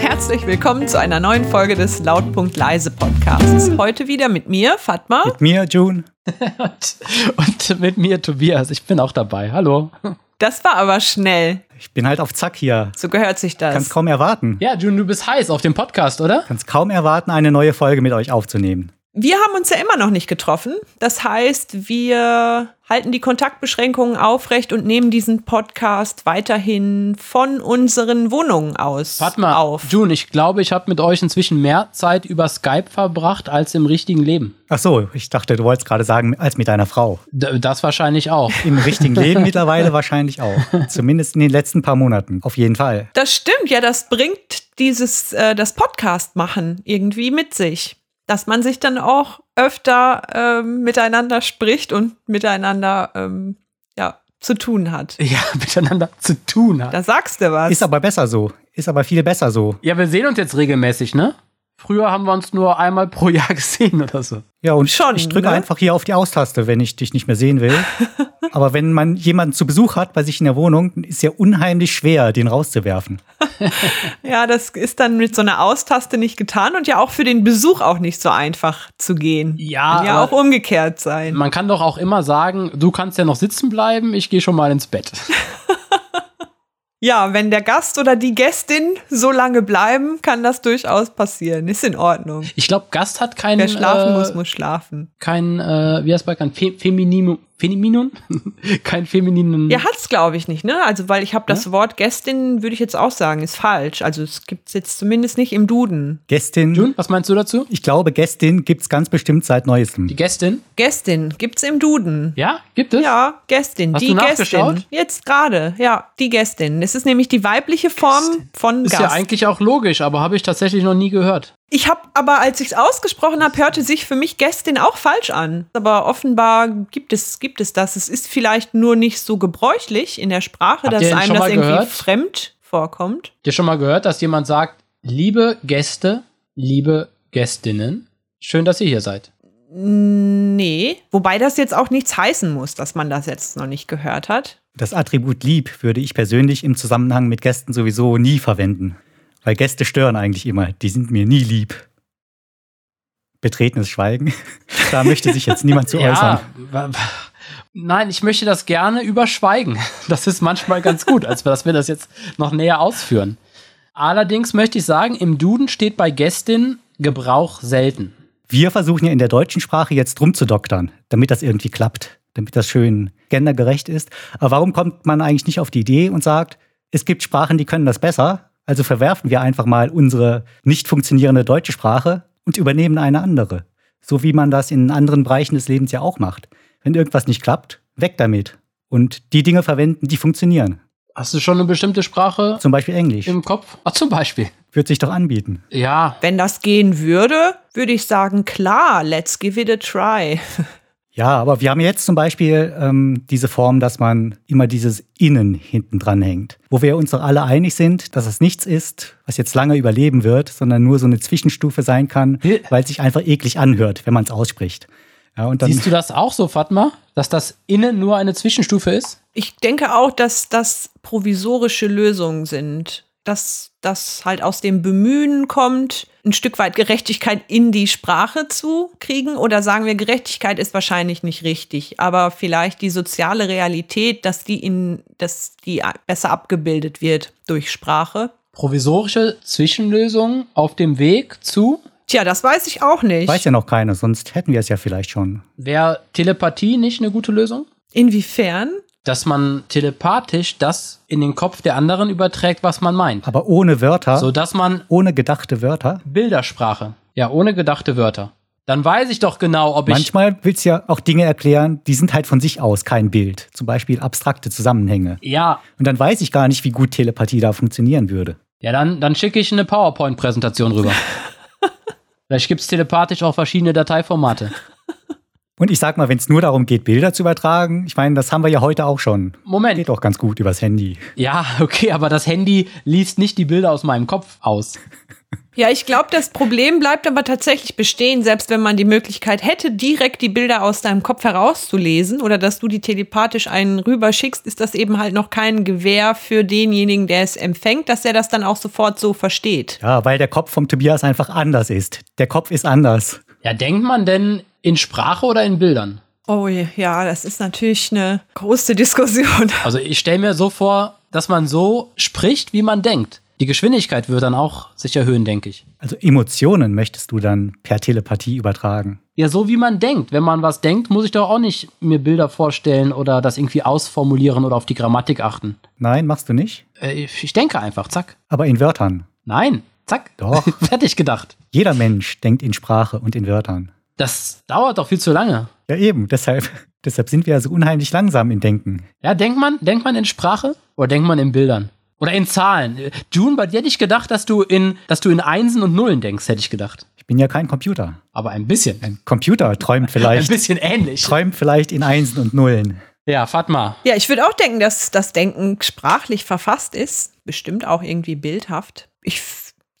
und herzlich willkommen zu einer neuen Folge des Lautpunkt Leise Podcasts. Heute wieder mit mir, Fatma. Mit mir, June. und, und mit mir, Tobias. Ich bin auch dabei. Hallo. Das war aber schnell. Ich bin halt auf Zack hier. So gehört sich das. Kannst kaum erwarten. Ja, June, du bist heiß auf dem Podcast, oder? Kannst kaum erwarten, eine neue Folge mit euch aufzunehmen. Wir haben uns ja immer noch nicht getroffen. Das heißt, wir halten die Kontaktbeschränkungen aufrecht und nehmen diesen Podcast weiterhin von unseren Wohnungen aus Warte mal, auf. June, ich glaube, ich habe mit euch inzwischen mehr Zeit über Skype verbracht als im richtigen Leben. Ach so, ich dachte, du wolltest gerade sagen, als mit deiner Frau. D das wahrscheinlich auch. Im richtigen Leben mittlerweile wahrscheinlich auch. Zumindest in den letzten paar Monaten. Auf jeden Fall. Das stimmt, ja, das bringt dieses, äh, das Podcast machen irgendwie mit sich dass man sich dann auch öfter ähm, miteinander spricht und miteinander ähm, ja, zu tun hat. Ja, miteinander zu tun hat. Da sagst du was. Ist aber besser so. Ist aber viel besser so. Ja, wir sehen uns jetzt regelmäßig, ne? Früher haben wir uns nur einmal pro Jahr gesehen oder so. Ja, und Schon, ich drücke ne? einfach hier auf die Austaste, wenn ich dich nicht mehr sehen will. Aber wenn man jemanden zu Besuch hat bei sich in der Wohnung, ist ja unheimlich schwer, den rauszuwerfen. Ja, das ist dann mit so einer Austaste nicht getan und ja auch für den Besuch auch nicht so einfach zu gehen. Ja, Kann ja auch umgekehrt sein. Man kann doch auch immer sagen, du kannst ja noch sitzen bleiben, ich gehe schon mal ins Bett. Ja, wenn der Gast oder die Gästin so lange bleiben, kann das durchaus passieren. Ist in Ordnung. Ich glaube, Gast hat keinen. Wer schlafen äh, muss, muss schlafen. Kein, äh, wie heißt bei kein Fe Femininum. Femininum? kein femininen. Ja, hat's glaube ich nicht, ne? Also, weil ich habe das Wort Gästin, würde ich jetzt auch sagen, ist falsch. Also, es gibt's jetzt zumindest nicht im Duden. Gästin, June, was meinst du dazu? ich glaube, Gästin gibt's ganz bestimmt seit neuestem. Die Gästin? Gästin gibt's im Duden. Ja, gibt es? Ja, Gästin, Hast die du nachgeschaut? Gästin. Jetzt gerade, ja, die Gästin. Es ist nämlich die weibliche Form von Ist Gast. ja eigentlich auch logisch, aber habe ich tatsächlich noch nie gehört. Ich habe aber, als ich es ausgesprochen habe, hörte sich für mich Gästin auch falsch an. Aber offenbar gibt es, gibt es das. Es ist vielleicht nur nicht so gebräuchlich in der Sprache, Habt dass einem das irgendwie gehört? fremd vorkommt. Habt ihr schon mal gehört, dass jemand sagt, liebe Gäste, liebe Gästinnen, schön, dass ihr hier seid. Nee. Wobei das jetzt auch nichts heißen muss, dass man das jetzt noch nicht gehört hat. Das Attribut lieb würde ich persönlich im Zusammenhang mit Gästen sowieso nie verwenden. Weil Gäste stören eigentlich immer. Die sind mir nie lieb. Betretenes Schweigen. Da möchte sich jetzt niemand zu äußern. wa- Nein, ich möchte das gerne überschweigen. Das ist manchmal ganz gut, als dass wir das jetzt noch näher ausführen. Allerdings möchte ich sagen, im Duden steht bei Gästin Gebrauch selten. Wir versuchen ja in der deutschen Sprache jetzt rumzudoktern, damit das irgendwie klappt, damit das schön gendergerecht ist. Aber warum kommt man eigentlich nicht auf die Idee und sagt, es gibt Sprachen, die können das besser, also verwerfen wir einfach mal unsere nicht funktionierende deutsche Sprache und übernehmen eine andere. So wie man das in anderen Bereichen des Lebens ja auch macht. Wenn irgendwas nicht klappt, weg damit. Und die Dinge verwenden, die funktionieren. Hast du schon eine bestimmte Sprache Zum Beispiel Englisch. im Kopf? Ach, zum Beispiel. Wird sich doch anbieten. Ja, Wenn das gehen würde, würde ich sagen, klar, let's give it a try. Ja, aber wir haben jetzt zum Beispiel ähm, diese Form, dass man immer dieses Innen hinten dran hängt. Wo wir uns doch alle einig sind, dass es nichts ist, was jetzt lange überleben wird, sondern nur so eine Zwischenstufe sein kann, weil es sich einfach eklig anhört, wenn man es ausspricht. Ja, und dann, siehst du das auch so, Fatma? Dass das innen nur eine Zwischenstufe ist? Ich denke auch, dass das provisorische Lösungen sind. Dass das halt aus dem Bemühen kommt, ein Stück weit Gerechtigkeit in die Sprache zu kriegen. Oder sagen wir, Gerechtigkeit ist wahrscheinlich nicht richtig, aber vielleicht die soziale Realität, dass die in, dass die besser abgebildet wird durch Sprache. Provisorische Zwischenlösung auf dem Weg zu. Tja, das weiß ich auch nicht. weiß ja noch keiner, sonst hätten wir es ja vielleicht schon. Wäre Telepathie nicht eine gute Lösung? Inwiefern? Dass man telepathisch das in den Kopf der anderen überträgt, was man meint. Aber ohne Wörter, So dass man ohne gedachte Wörter. Bildersprache. Ja, ohne gedachte Wörter. Dann weiß ich doch genau, ob ich. Manchmal willst du ja auch Dinge erklären, die sind halt von sich aus kein Bild. Zum Beispiel abstrakte Zusammenhänge. Ja, Und dann weiß ich gar nicht, wie gut Telepathie da funktionieren würde. ja, dann, dann schicke ich eine PowerPoint-Präsentation rüber. Vielleicht gibt es telepathisch auch verschiedene Dateiformate. Und ich sag mal, wenn es nur darum geht, Bilder zu übertragen, ich meine, das haben wir ja heute auch schon. Moment. Geht auch ganz gut übers Handy. Ja, okay, aber das Handy liest nicht die Bilder aus meinem Kopf aus. Ja, ich glaube, das Problem bleibt aber tatsächlich bestehen, selbst wenn man die Möglichkeit hätte, direkt die Bilder aus deinem Kopf herauszulesen oder dass du die telepathisch einen rüberschickst, ist das eben halt noch kein Gewähr für denjenigen, der es empfängt, dass er das dann auch sofort so versteht. Ja, weil der Kopf vom Tobias einfach anders ist. Der Kopf ist anders. Ja, denkt man denn in Sprache oder in Bildern? Oh ja, das ist natürlich eine große Diskussion. Also ich stelle mir so vor, dass man so spricht, wie man denkt. Die Geschwindigkeit wird dann auch sich erhöhen, denke ich. Also Emotionen möchtest du dann per Telepathie übertragen. Ja, so wie man denkt. Wenn man was denkt, muss ich doch auch nicht mir Bilder vorstellen oder das irgendwie ausformulieren oder auf die Grammatik achten. Nein, machst du nicht? Äh, ich denke einfach, zack. Aber in Wörtern. Nein, zack. Doch. Fertig gedacht. Jeder Mensch denkt in Sprache und in Wörtern. Das dauert doch viel zu lange. Ja, eben. Deshalb, deshalb sind wir ja so unheimlich langsam im Denken. Ja, denkt man, denkt man in Sprache oder denkt man in Bildern? Oder in Zahlen. June, bei dir hätte ich gedacht, dass du in, dass du in Einsen und Nullen denkst, hätte ich gedacht. Ich bin ja kein Computer. Aber ein bisschen. Ein Computer träumt Ein vielleicht, bisschen ähnlich. träumt vielleicht in Einsen und Nullen. Ja, Fatma. Ja, ich würde auch denken, dass das Denken sprachlich verfasst ist. Bestimmt auch irgendwie bildhaft. Ich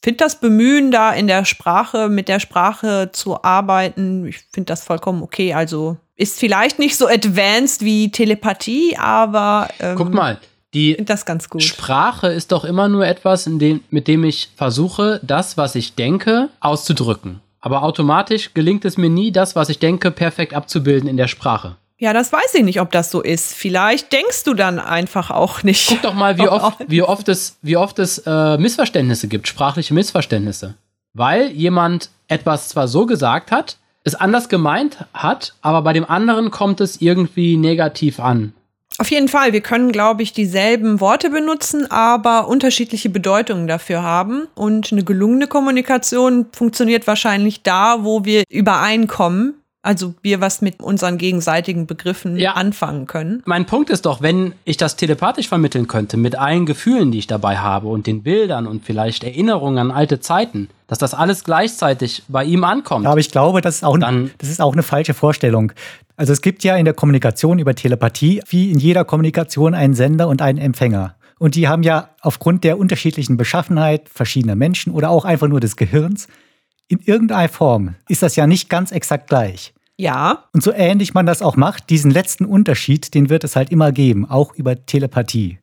finde das Bemühen, da in der Sprache, mit der Sprache zu arbeiten, ich finde das vollkommen okay. Also ist vielleicht nicht so advanced wie Telepathie, aber ähm, Guck mal, die finde das ganz gut. Sprache ist doch immer nur etwas, dem, mit dem ich versuche, das, was ich denke, auszudrücken. Aber automatisch gelingt es mir nie, das, was ich denke, perfekt abzubilden in der Sprache. Ja, das weiß ich nicht, ob das so ist. Vielleicht denkst du dann einfach auch nicht. Guck doch mal, wie oft, wie oft es, wie oft es äh, Missverständnisse gibt, sprachliche Missverständnisse. Weil jemand etwas zwar so gesagt hat, es anders gemeint hat, aber bei dem anderen kommt es irgendwie negativ an. Auf jeden Fall, wir können, glaube ich, dieselben Worte benutzen, aber unterschiedliche Bedeutungen dafür haben. Und eine gelungene Kommunikation funktioniert wahrscheinlich da, wo wir übereinkommen. Also wir was mit unseren gegenseitigen Begriffen Ja. anfangen können. Mein Punkt ist doch, wenn ich das telepathisch vermitteln könnte, mit allen Gefühlen, die ich dabei habe und den Bildern und vielleicht Erinnerungen an alte Zeiten, dass das alles gleichzeitig bei ihm ankommt. Ja, aber ich glaube, das ist, auch, Dann- das ist auch eine falsche Vorstellung. Also es gibt ja in der Kommunikation über Telepathie, wie in jeder Kommunikation, einen Sender und einen Empfänger. Und die haben ja aufgrund der unterschiedlichen Beschaffenheit verschiedener Menschen oder auch einfach nur des Gehirns, in irgendeiner Form ist das ja nicht ganz exakt gleich. Ja, Und so ähnlich man das auch macht, diesen letzten Unterschied, den wird es halt immer geben, auch über Telepathie.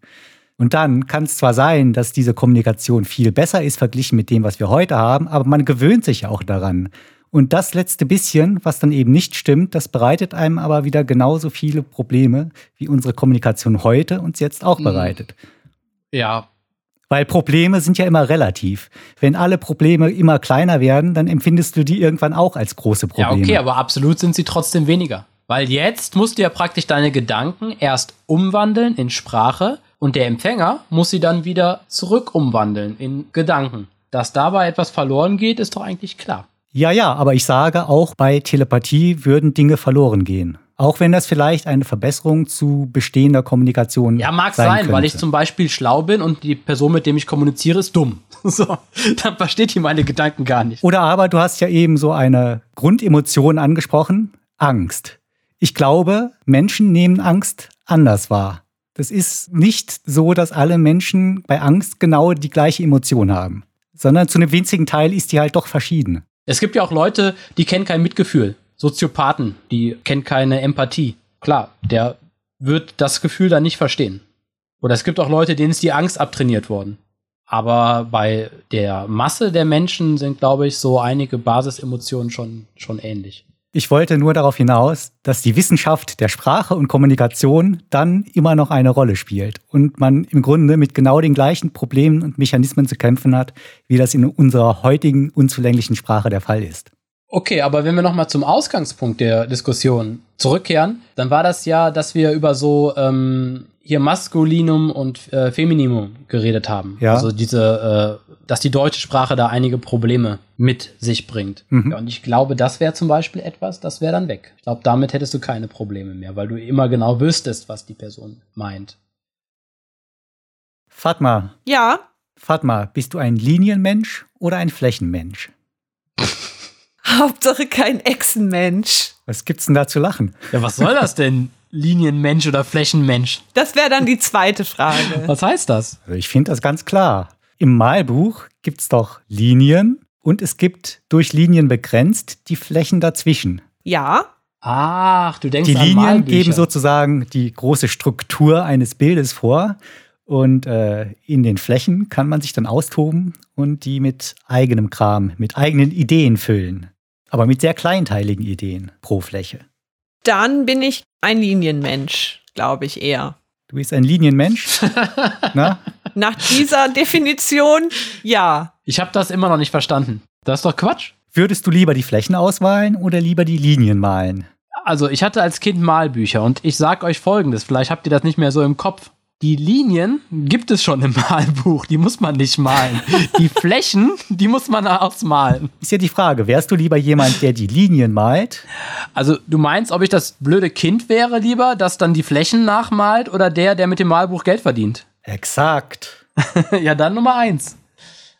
Und dann kann es zwar sein, dass diese Kommunikation viel besser ist verglichen mit dem, was wir heute haben, aber man gewöhnt sich ja auch daran. Und das letzte bisschen, was dann eben nicht stimmt, das bereitet einem aber wieder genauso viele Probleme, wie unsere Kommunikation heute uns jetzt auch bereitet. ja, Weil Probleme sind ja immer relativ. Wenn alle Probleme immer kleiner werden, dann empfindest du die irgendwann auch als große ja, Probleme. okay, aber absolut sind sie trotzdem weniger. Weil jetzt musst du ja praktisch deine Gedanken erst umwandeln in Sprache und der Empfänger muss sie dann wieder zurück umwandeln in Gedanken. Dass dabei etwas verloren geht, ist doch eigentlich klar. Ja, ja, aber ich sage, auch bei Telepathie würden Dinge verloren gehen. Auch wenn das vielleicht eine Verbesserung zu bestehender Kommunikation Ja, mag sein, sein, weil ich zum Beispiel schlau bin und die Person, mit dem ich kommuniziere, ist dumm. So, dann versteht die meine Gedanken gar nicht. Oder aber du hast ja eben so eine Grundemotion angesprochen, Angst. Ich glaube, Menschen nehmen Angst anders wahr. Das ist nicht so, dass alle Menschen bei Angst genau die gleiche Emotion haben, sondern zu einem winzigen Teil ist die halt doch verschieden. Es gibt ja auch Leute, die kennen kein Mitgefühl. Soziopathen, die kennen keine Empathie. Klar, der wird das Gefühl dann nicht verstehen. Oder es gibt auch Leute, denen ist die Angst abtrainiert worden. Aber bei der Masse der Menschen sind, glaube ich, so einige Basisemotionen schon, schon ähnlich. Ich wollte nur darauf hinaus, dass die Wissenschaft der Sprache und Kommunikation dann immer noch eine Rolle spielt und man im Grunde mit genau den gleichen Problemen und Mechanismen zu kämpfen hat, wie das in unserer heutigen unzulänglichen Sprache der Fall ist. Okay, aber wenn wir nochmal zum Ausgangspunkt der Diskussion zurückkehren, dann war das ja, dass wir über so ähm, hier Maskulinum und äh, Femininum geredet haben. Ja. Also diese, äh, dass die deutsche Sprache da einige Probleme mit sich bringt. Mhm. Ja, und ich glaube, das wäre zum Beispiel etwas, das wäre dann weg. Ich glaube, damit hättest du keine Probleme mehr, weil du immer genau wüsstest, was die Person meint. Fatma, ja. Fatma, bist du ein Linienmensch oder ein Flächenmensch? Hauptsache kein Echsenmensch. Was gibt's denn da zu lachen? Ja, was soll das denn? Linienmensch oder Flächenmensch? Das wäre dann die zweite Frage. Was heißt das? Also ich finde das ganz klar. Im Malbuch gibt's doch Linien Und es gibt durch Linien begrenzt die Flächen dazwischen. Ja, Ach, du denkst Die an Linien Malbücher. geben sozusagen die große Struktur eines Bildes vor. Und äh, in den Flächen kann man sich dann austoben und die mit eigenem Kram, mit eigenen Ideen füllen. Aber mit sehr kleinteiligen Ideen pro Fläche. dann bin ich ein Linienmensch, glaube ich eher. Du bist ein Linienmensch. Na? Nach dieser Definition, ja. Ich habe das immer noch nicht verstanden. Das ist doch Quatsch. Würdest du lieber die Flächen ausmalen oder lieber die Linien malen? Also, ich hatte als Kind Malbücher und ich sag euch folgendes, vielleicht habt ihr das nicht mehr so im Kopf. Die Linien gibt es schon im Malbuch, die muss man nicht malen. Die Flächen, die muss man ausmalen. Ist ja die Frage, wärst du lieber jemand, der die Linien malt? Also, du meinst, ob ich das blöde Kind wäre lieber, das dann die Flächen nachmalt oder der, der mit dem Malbuch Geld verdient? Exakt. ja, dann Nummer eins.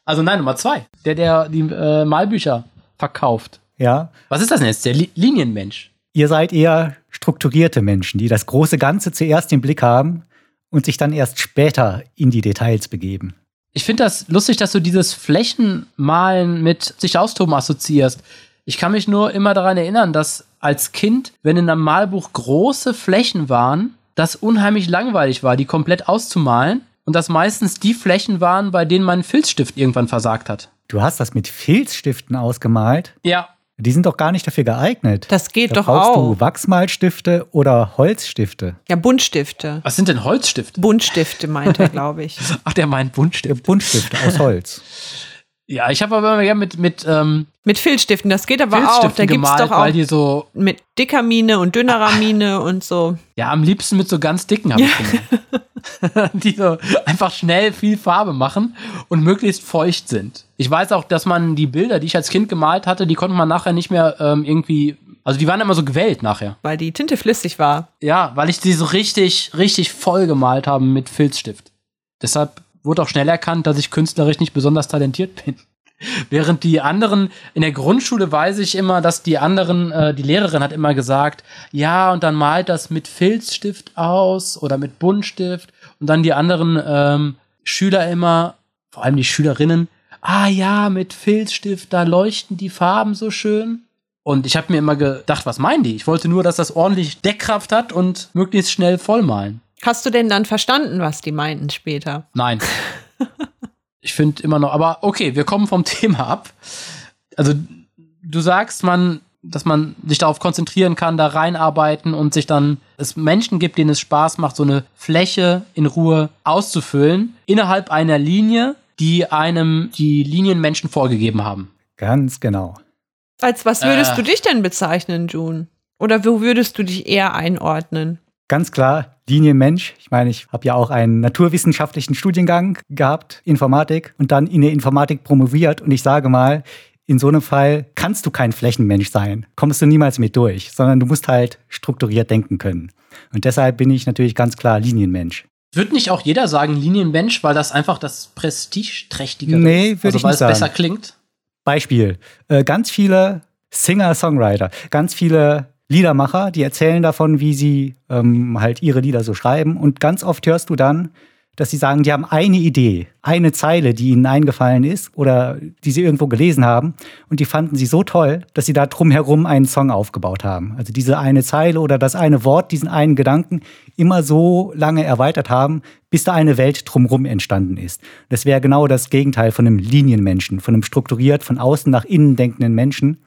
Also nein, Nummer zwei. Der, der die äh, Malbücher verkauft. Ja. Was ist das denn jetzt? Der Li Linienmensch. Ihr seid eher strukturierte Menschen, die das große Ganze zuerst im Blick haben und sich dann erst später in die Details begeben. Ich finde das lustig, dass du dieses Flächenmalen mit sich austoben assoziierst. Ich kann mich nur immer daran erinnern, dass als Kind, wenn in einem Malbuch große Flächen waren, das unheimlich langweilig war, die komplett auszumalen. Und das meistens die Flächen waren, bei denen mein Filzstift irgendwann versagt hat. Du hast das mit Filzstiften ausgemalt. Ja. Die sind doch gar nicht dafür geeignet. Das geht da doch brauchst auch. du Wachsmalstifte oder Holzstifte. Ja, Buntstifte. Was sind denn Holzstifte? Buntstifte meint er, glaube ich. Ach, der meint Buntstift. Buntstifte aus Holz. Ja, ich habe aber immer gerne mit, mit ähm, Mit Filzstiften, das geht aber auch. Da gibt es gemalt, doch auch weil die so, mit dicker Mine und dünnerer Mine und so. ja, am liebsten mit so ganz dicken habe ich gemacht. die so einfach schnell viel Farbe machen und möglichst feucht sind. Ich weiß auch, dass man die Bilder, die ich als Kind gemalt hatte, die konnte man nachher nicht mehr ähm, irgendwie, also die waren immer so gewellt nachher. Weil die Tinte flüssig war. Ja, weil ich die so richtig, richtig voll gemalt habe mit Filzstift. Deshalb wurde auch schnell erkannt, dass ich künstlerisch nicht besonders talentiert bin. Während die anderen, in der Grundschule weiß ich immer, dass die anderen, äh, die Lehrerin hat immer gesagt, ja, und dann malt das mit Filzstift aus oder mit Buntstift. Und dann die anderen ähm, Schüler immer, vor allem die Schülerinnen, ah ja, mit Filzstift, da leuchten die Farben so schön. Und ich habe mir immer gedacht, was meinen die? Ich wollte nur, dass das ordentlich Deckkraft hat und möglichst schnell vollmalen. Hast du denn dann verstanden, was die meinten später? Nein. ich finde immer noch, aber okay, wir kommen vom Thema ab. Also, du sagst, man, dass man sich darauf konzentrieren kann, da reinarbeiten und sich dann es Menschen gibt, denen es Spaß macht, so eine Fläche in Ruhe auszufüllen, innerhalb einer Linie, die einem die Linienmenschen vorgegeben haben. Ganz genau. Als was würdest Äh. du dich denn bezeichnen, June? Oder wo würdest du dich eher einordnen? Ganz klar, Linienmensch. Ich meine, ich habe ja auch einen naturwissenschaftlichen Studiengang gehabt, Informatik, und dann in der Informatik promoviert. Und ich sage mal, in so einem Fall kannst du kein Flächenmensch sein. Kommst du niemals mit durch, sondern du musst halt strukturiert denken können. Und deshalb bin ich natürlich ganz klar Linienmensch. Wird nicht auch jeder sagen Linienmensch, weil das einfach das prestigeträchtige Nee, ist? also, ich weil es sagen. besser klingt? Beispiel. Äh, ganz viele Singer-Songwriter, ganz viele Liedermacher, die erzählen davon, wie sie ähm, halt ihre Lieder so schreiben. Und ganz oft hörst du dann, dass sie sagen, die haben eine Idee, eine Zeile, die ihnen eingefallen ist oder die sie irgendwo gelesen haben. Und die fanden sie so toll, dass sie da drumherum einen Song aufgebaut haben. Also diese eine Zeile oder das eine Wort, diesen einen Gedanken immer so lange erweitert haben, bis da eine Welt drumherum entstanden ist. Das wäre genau das Gegenteil von einem Linienmenschen, von einem strukturiert von außen nach innen denkenden Menschen,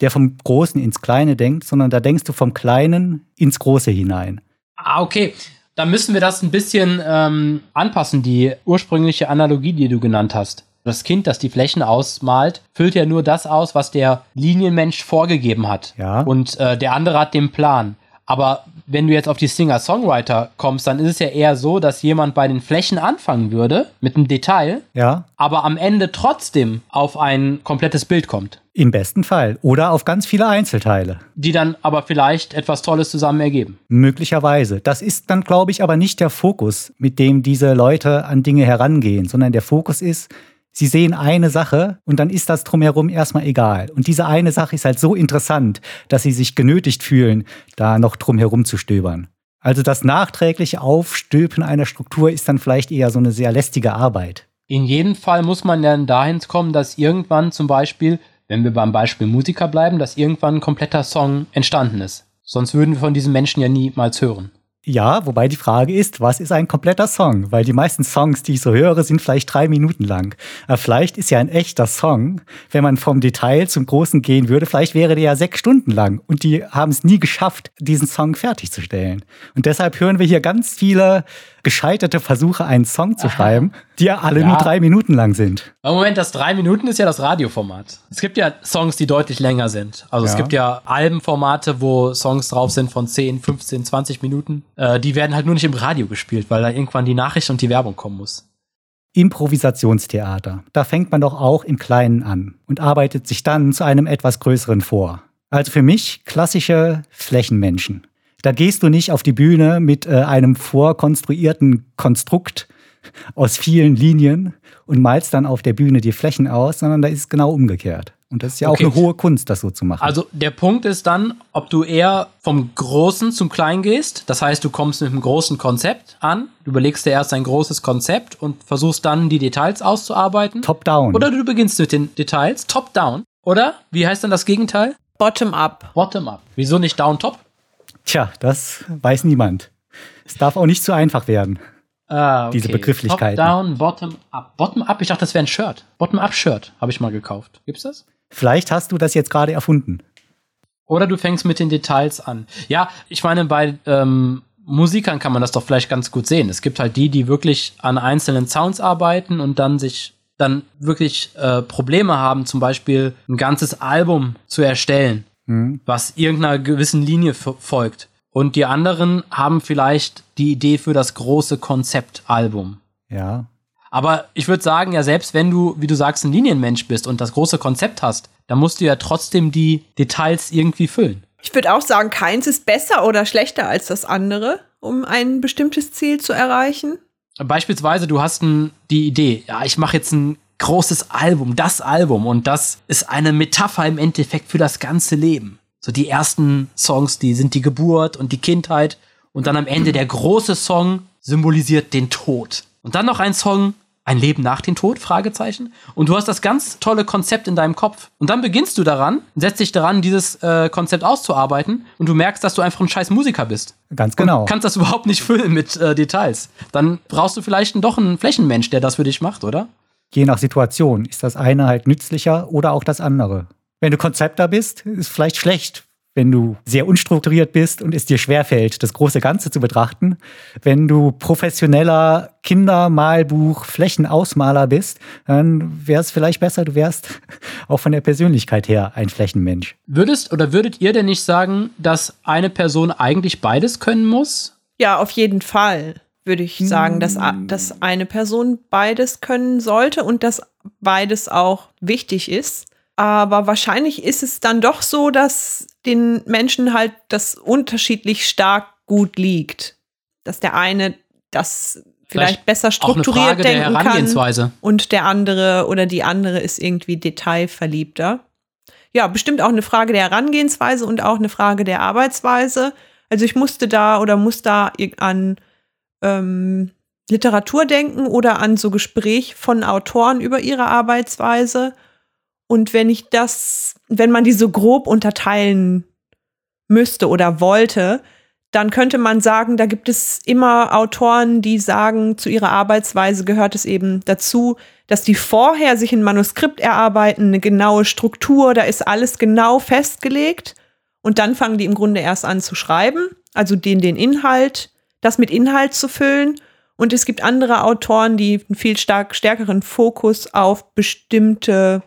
der vom Großen ins Kleine denkt, sondern da denkst du vom Kleinen ins Große hinein. Ah, okay. Dann müssen wir das ein bisschen ähm, anpassen, die ursprüngliche Analogie, die du genannt hast. Das Kind, das die Flächen ausmalt, füllt ja nur das aus, was der Linienmensch vorgegeben hat. Ja. Und äh, der andere hat den Plan. Aber wenn du jetzt auf die Singer-Songwriter kommst, dann ist es ja eher so, dass jemand bei den Flächen anfangen würde, mit einem Detail, Ja, aber am Ende trotzdem auf ein komplettes Bild kommt. Im besten Fall. Oder auf ganz viele Einzelteile. Die dann aber vielleicht etwas Tolles zusammen ergeben. Möglicherweise. Das ist dann, glaube ich, aber nicht der Fokus, mit dem diese Leute an Dinge herangehen, sondern der Fokus ist, sie sehen eine Sache und dann ist das drumherum erstmal egal. Und diese eine Sache ist halt so interessant, dass sie sich genötigt fühlen, da noch drumherum zu stöbern. Also das nachträgliche Aufstülpen einer Struktur ist dann vielleicht eher so eine sehr lästige Arbeit. In jedem Fall muss man dann dahin kommen, dass irgendwann zum Beispiel, wenn wir beim Beispiel Musiker bleiben, dass irgendwann ein kompletter Song entstanden ist. Sonst würden wir von diesen Menschen ja niemals hören. Ja, wobei die Frage ist, was ist ein kompletter Song? Weil die meisten Songs, die ich so höre, sind vielleicht drei Minuten lang. Aber vielleicht ist ja ein echter Song, wenn man vom Detail zum Großen gehen würde, vielleicht wäre der ja sechs Stunden lang. Und die haben es nie geschafft, diesen Song fertigzustellen. Und deshalb hören wir hier ganz viele gescheiterte Versuche, einen Song zu Aha. schreiben, die ja alle ja. nur drei Minuten lang sind. Moment, das drei Minuten ist ja das Radioformat. Es gibt ja Songs, die deutlich länger sind. Also ja. es gibt ja Albenformate, wo Songs drauf sind von 10, 15, 20 Minuten. Äh, die werden halt nur nicht im Radio gespielt, weil da irgendwann die Nachricht und die Werbung kommen muss. Improvisationstheater. Da fängt man doch auch im Kleinen an und arbeitet sich dann zu einem etwas größeren vor. Also für mich klassische Flächenmenschen. Da gehst du nicht auf die Bühne mit äh, einem vorkonstruierten Konstrukt aus vielen Linien und malst dann auf der Bühne die Flächen aus, sondern da ist es genau umgekehrt. Und das ist ja okay. auch eine hohe Kunst, das so zu machen. Also der Punkt ist dann, ob du eher vom Großen zum Kleinen gehst. Das heißt, du kommst mit einem großen Konzept an, du überlegst dir erst ein großes Konzept und versuchst dann die Details auszuarbeiten. Top-down. Oder du beginnst mit den Details. Top-down. Oder? Wie heißt dann das Gegenteil? Bottom-up. Bottom-up. Wieso nicht down-top? Tja, das weiß niemand. Es darf auch nicht zu einfach werden. Ah, okay. Diese Begrifflichkeiten. Top down, bottom up. Bottom up, ich dachte, das wäre ein Shirt. Bottom up Shirt habe ich mal gekauft. Gibt's das? Vielleicht hast du das jetzt gerade erfunden. Oder du fängst mit den Details an. Ja, ich meine, bei ähm, Musikern kann man das doch vielleicht ganz gut sehen. Es gibt halt die, die wirklich an einzelnen Sounds arbeiten und dann sich dann wirklich äh, Probleme haben, zum Beispiel ein ganzes Album zu erstellen mhm. was irgendeiner gewissen Linie folgt. Und die anderen haben vielleicht die Idee für das große Konzeptalbum. Ja. Aber ich würde sagen, ja, selbst wenn du, wie du sagst, ein Linienmensch bist und das große Konzept hast, dann musst du ja trotzdem die Details irgendwie füllen. Ich würde auch sagen, keins ist besser oder schlechter als das andere, um ein bestimmtes Ziel zu erreichen. Beispielsweise, du hast ein, die Idee, ja, ich mache jetzt ein großes Album, das Album. Und das ist eine Metapher im Endeffekt für das ganze Leben. So die ersten Songs, die sind die Geburt und die Kindheit. Und dann am Ende der große Song symbolisiert den Tod. Und dann noch ein Song, ein Leben nach dem Tod? Fragezeichen. Und du hast das ganz tolle Konzept in deinem Kopf. Und dann beginnst du daran, setzt dich daran, dieses äh, Konzept auszuarbeiten. Und du merkst, dass du einfach ein scheiß Musiker bist. Ganz genau. Und kannst das überhaupt nicht füllen mit äh, Details. Dann brauchst du vielleicht doch einen Flächenmensch, der das für dich macht, oder? je nach Situation ist das eine halt nützlicher oder auch das andere. Wenn du Konzepter bist, ist vielleicht schlecht, wenn du sehr unstrukturiert bist und es dir schwerfällt, das große Ganze zu betrachten. Wenn du professioneller Kindermalbuch, Flächenausmaler bist, dann wäre es vielleicht besser, du wärst auch von der Persönlichkeit her ein Flächenmensch. Würdest oder würdet ihr denn nicht sagen, dass eine Person eigentlich beides können muss? Ja, auf jeden Fall würde ich sagen, dass, dass hm. eine Person beides können sollte und dass beides auch wichtig ist. Aber wahrscheinlich ist es dann doch so, dass den Menschen halt das unterschiedlich stark gut liegt. Dass der eine das vielleicht, vielleicht besser strukturiert denken kann und der andere oder die andere ist irgendwie detailverliebter. Ja, bestimmt auch eine Frage der Herangehensweise und auch eine Frage der Arbeitsweise. Also ich musste da oder muss da an ähm, Literatur denken oder an so Gespräch von Autoren über ihre Arbeitsweise. Und wenn ich das, wenn man die so grob unterteilen müsste oder wollte, dann könnte man sagen, da gibt es immer Autoren, die sagen, zu ihrer Arbeitsweise gehört es eben dazu, dass die vorher sich ein Manuskript erarbeiten, eine genaue Struktur, da ist alles genau festgelegt und dann fangen die im Grunde erst an zu schreiben, also den, den Inhalt das mit Inhalt zu füllen. Und es gibt andere Autoren, die einen viel stark stärkeren Fokus auf bestimmte,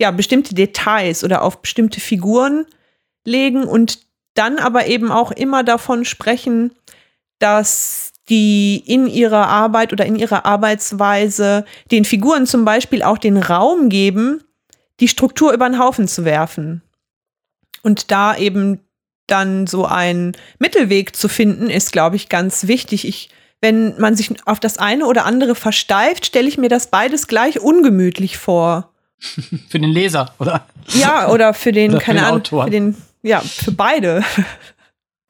ja, bestimmte Details oder auf bestimmte Figuren legen und dann aber eben auch immer davon sprechen, dass die in ihrer Arbeit oder in ihrer Arbeitsweise den Figuren zum Beispiel auch den Raum geben, die Struktur über den Haufen zu werfen. Und da eben dann so ein Mittelweg zu finden, ist, glaube ich, ganz wichtig. Ich, wenn man sich auf das eine oder andere versteift, stelle ich mir das beides gleich ungemütlich vor. für den Leser, oder? Ja, oder für den, oder keine Ahnung, für den, ja, für beide.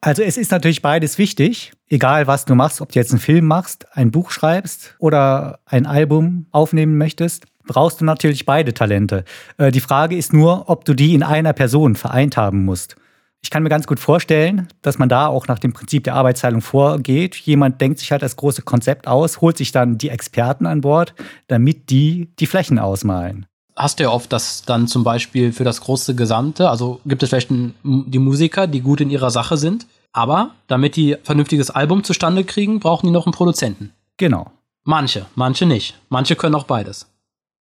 Also es ist natürlich beides wichtig, egal was du machst, ob du jetzt einen Film machst, ein Buch schreibst oder ein Album aufnehmen möchtest, brauchst du natürlich beide Talente. Äh, die Frage ist nur, ob du die in einer Person vereint haben musst. Ich kann mir ganz gut vorstellen, dass man da auch nach dem Prinzip der Arbeitsteilung vorgeht. Jemand denkt sich halt das große Konzept aus, holt sich dann die Experten an Bord, damit die die Flächen ausmalen. Hast du ja oft, dass dann zum Beispiel für das große Gesamte, also gibt es vielleicht ein, die Musiker, die gut in ihrer Sache sind, aber damit die vernünftiges Album zustande kriegen, brauchen die noch einen Produzenten. Genau. Manche, manche nicht. Manche können auch beides.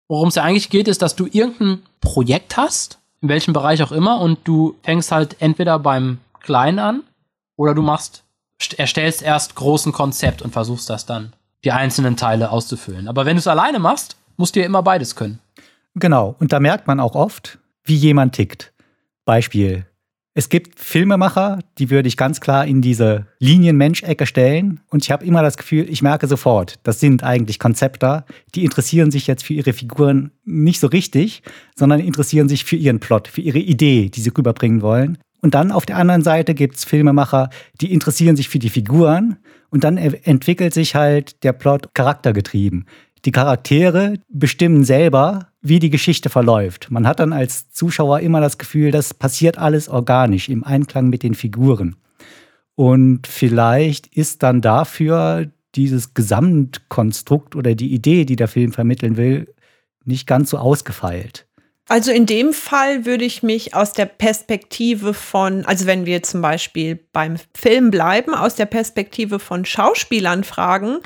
Worum es ja eigentlich geht, ist, dass du irgendein Projekt hast, in welchem Bereich auch immer, und du fängst halt entweder beim Kleinen an oder du machst, erstellst erst großen Konzept und versuchst das dann, die einzelnen Teile auszufüllen. Aber wenn du es alleine machst, musst du ja immer beides können. Genau. Und da merkt man auch oft, wie jemand tickt. Beispiel. Es gibt Filmemacher, die würde ich ganz klar in diese Linienmensch-Ecke stellen. Und ich habe immer das Gefühl, ich merke sofort, das sind eigentlich Konzepter, die interessieren sich jetzt für ihre Figuren nicht so richtig, sondern interessieren sich für ihren Plot, für ihre Idee, die sie rüberbringen wollen. Und dann auf der anderen Seite gibt es Filmemacher, die interessieren sich für die Figuren und dann entwickelt sich halt der Plot charaktergetrieben. Die Charaktere bestimmen selber, wie die Geschichte verläuft. Man hat dann als Zuschauer immer das Gefühl, das passiert alles organisch im Einklang mit den Figuren. Und vielleicht ist dann dafür dieses Gesamtkonstrukt oder die Idee, die der Film vermitteln will, nicht ganz so ausgefeilt. Also in dem Fall würde ich mich aus der Perspektive von, also wenn wir zum Beispiel beim Film bleiben, aus der Perspektive von Schauspielern fragen,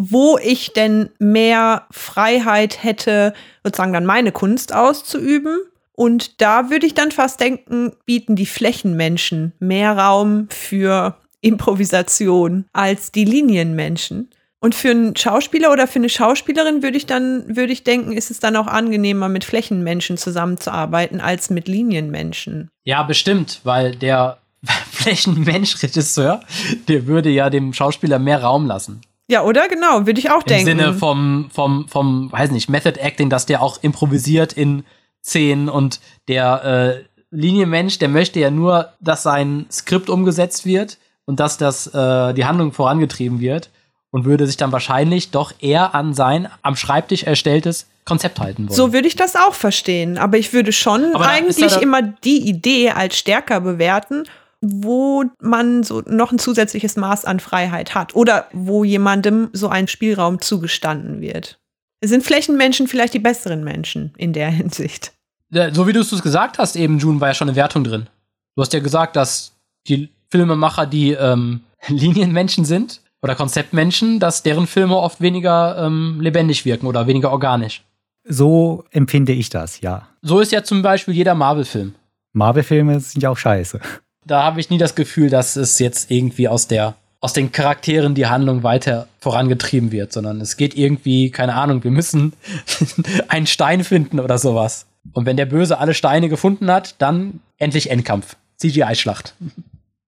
wo ich denn mehr Freiheit hätte, sozusagen dann meine Kunst auszuüben. Und da würde ich dann fast denken, bieten die Flächenmenschen mehr Raum für Improvisation als die Linienmenschen. Und für einen Schauspieler oder für eine Schauspielerin würde ich dann, würde ich denken, ist es dann auch angenehmer, mit Flächenmenschen zusammenzuarbeiten als mit Linienmenschen. Ja, bestimmt, weil der Flächenmensch-Regisseur, der würde ja dem Schauspieler mehr Raum lassen. Ja, oder? Genau, würde ich auch Im denken. Im Sinne vom, vom, vom, weiß nicht, Method Acting, dass der auch improvisiert in Szenen und der äh, Linienmensch, der möchte ja nur, dass sein Skript umgesetzt wird und dass das, äh, die Handlung vorangetrieben wird und würde sich dann wahrscheinlich doch eher an sein am Schreibtisch erstelltes Konzept halten wollen. So würde ich das auch verstehen. Aber ich würde schon eigentlich immer die Idee als stärker bewerten wo man so noch ein zusätzliches Maß an Freiheit hat oder wo jemandem so ein Spielraum zugestanden wird. Sind Flächenmenschen vielleicht die besseren Menschen in der Hinsicht? So wie du es gesagt hast, eben, June, war ja schon eine Wertung drin. Du hast ja gesagt, dass die Filmemacher, die ähm, Linienmenschen sind oder Konzeptmenschen, dass deren Filme oft weniger ähm, lebendig wirken oder weniger organisch. So empfinde ich das, ja. So ist ja zum Beispiel jeder Marvel-Film. Marvel-Filme sind ja auch scheiße da habe ich nie das Gefühl, dass es jetzt irgendwie aus der aus den Charakteren die Handlung weiter vorangetrieben wird, sondern es geht irgendwie, keine Ahnung, wir müssen einen Stein finden oder sowas. Und wenn der Böse alle Steine gefunden hat, dann endlich Endkampf. CGI-Schlacht.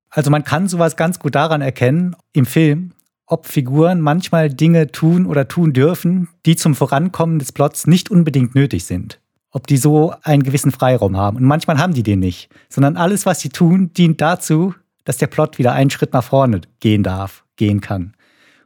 Also man kann sowas ganz gut daran erkennen im Film, ob Figuren manchmal Dinge tun oder tun dürfen, die zum Vorankommen des Plots nicht unbedingt nötig sind ob die so einen gewissen Freiraum haben. Und manchmal haben die den nicht, sondern alles, was sie tun, dient dazu, dass der Plot wieder einen Schritt nach vorne gehen darf, gehen kann.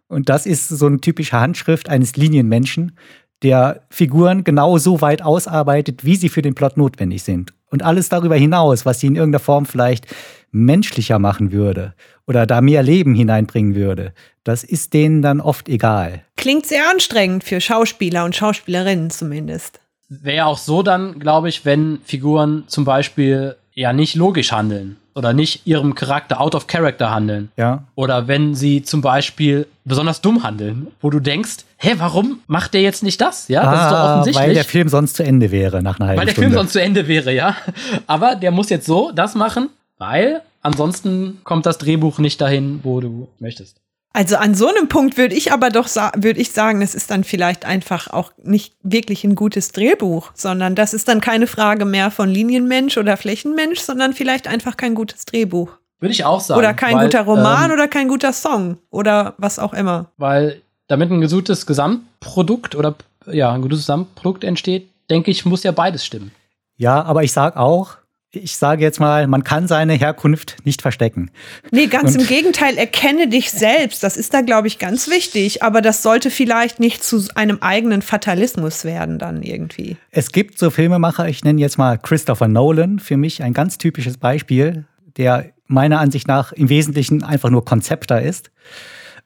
Und das ist so eine typische Handschrift eines Linienmenschen, der Figuren genau so weit ausarbeitet, wie sie für den Plot notwendig sind. Und alles darüber hinaus, was sie in irgendeiner Form vielleicht menschlicher machen würde oder da mehr Leben hineinbringen würde, das ist denen dann oft egal. Klingt sehr anstrengend für Schauspieler und Schauspielerinnen zumindest wäre auch so dann, glaube ich, wenn Figuren zum Beispiel ja nicht logisch handeln oder nicht ihrem Charakter out of character handeln. Ja. Oder wenn sie zum Beispiel besonders dumm handeln, wo du denkst, hä, warum macht der jetzt nicht das? Ja, das ah, ist doch ah, offensichtlich. Weil der Film sonst zu Ende wäre nach einer halben Weil der Stunde. Film sonst zu Ende wäre, ja. Aber der muss jetzt so das machen, weil ansonsten kommt das Drehbuch nicht dahin, wo du möchtest. Also an so einem Punkt würde ich aber doch würde ich sagen, es ist dann vielleicht einfach auch nicht wirklich ein gutes Drehbuch, sondern das ist dann keine Frage mehr von Linienmensch oder Flächenmensch, sondern vielleicht einfach kein gutes Drehbuch. Würde ich auch sagen. Oder kein weil, guter Roman ähm, oder kein guter Song oder was auch immer. Weil damit ein gutes Gesamtprodukt oder ja, ein gutes Gesamtprodukt entsteht, denke ich, muss ja beides stimmen. Ja, aber ich sag auch, ich sage jetzt mal, man kann seine Herkunft nicht verstecken. Nee, ganz Und- im Gegenteil, erkenne dich selbst. Das ist da, glaube ich, ganz wichtig. Aber das sollte vielleicht nicht zu einem eigenen Fatalismus werden, dann irgendwie. Es gibt so Filmemacher, ich nenne jetzt mal Christopher Nolan, für mich ein ganz typisches Beispiel, der meiner Ansicht nach im Wesentlichen einfach nur Konzepter ist,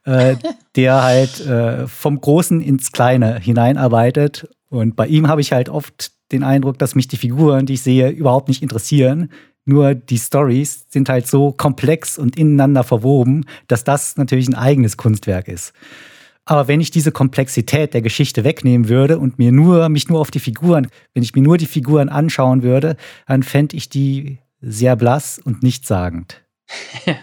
äh, der halt äh, vom Großen ins Kleine hineinarbeitet. Und bei ihm habe ich halt oft den Eindruck, dass mich die Figuren, die ich sehe, überhaupt nicht interessieren. Nur die Stories sind halt so komplex und ineinander verwoben, dass das natürlich ein eigenes Kunstwerk ist. Aber wenn ich diese Komplexität der Geschichte wegnehmen würde und mir nur, mich nur auf die Figuren, wenn ich mir nur die Figuren anschauen würde, dann fände ich die sehr blass und nichtssagend.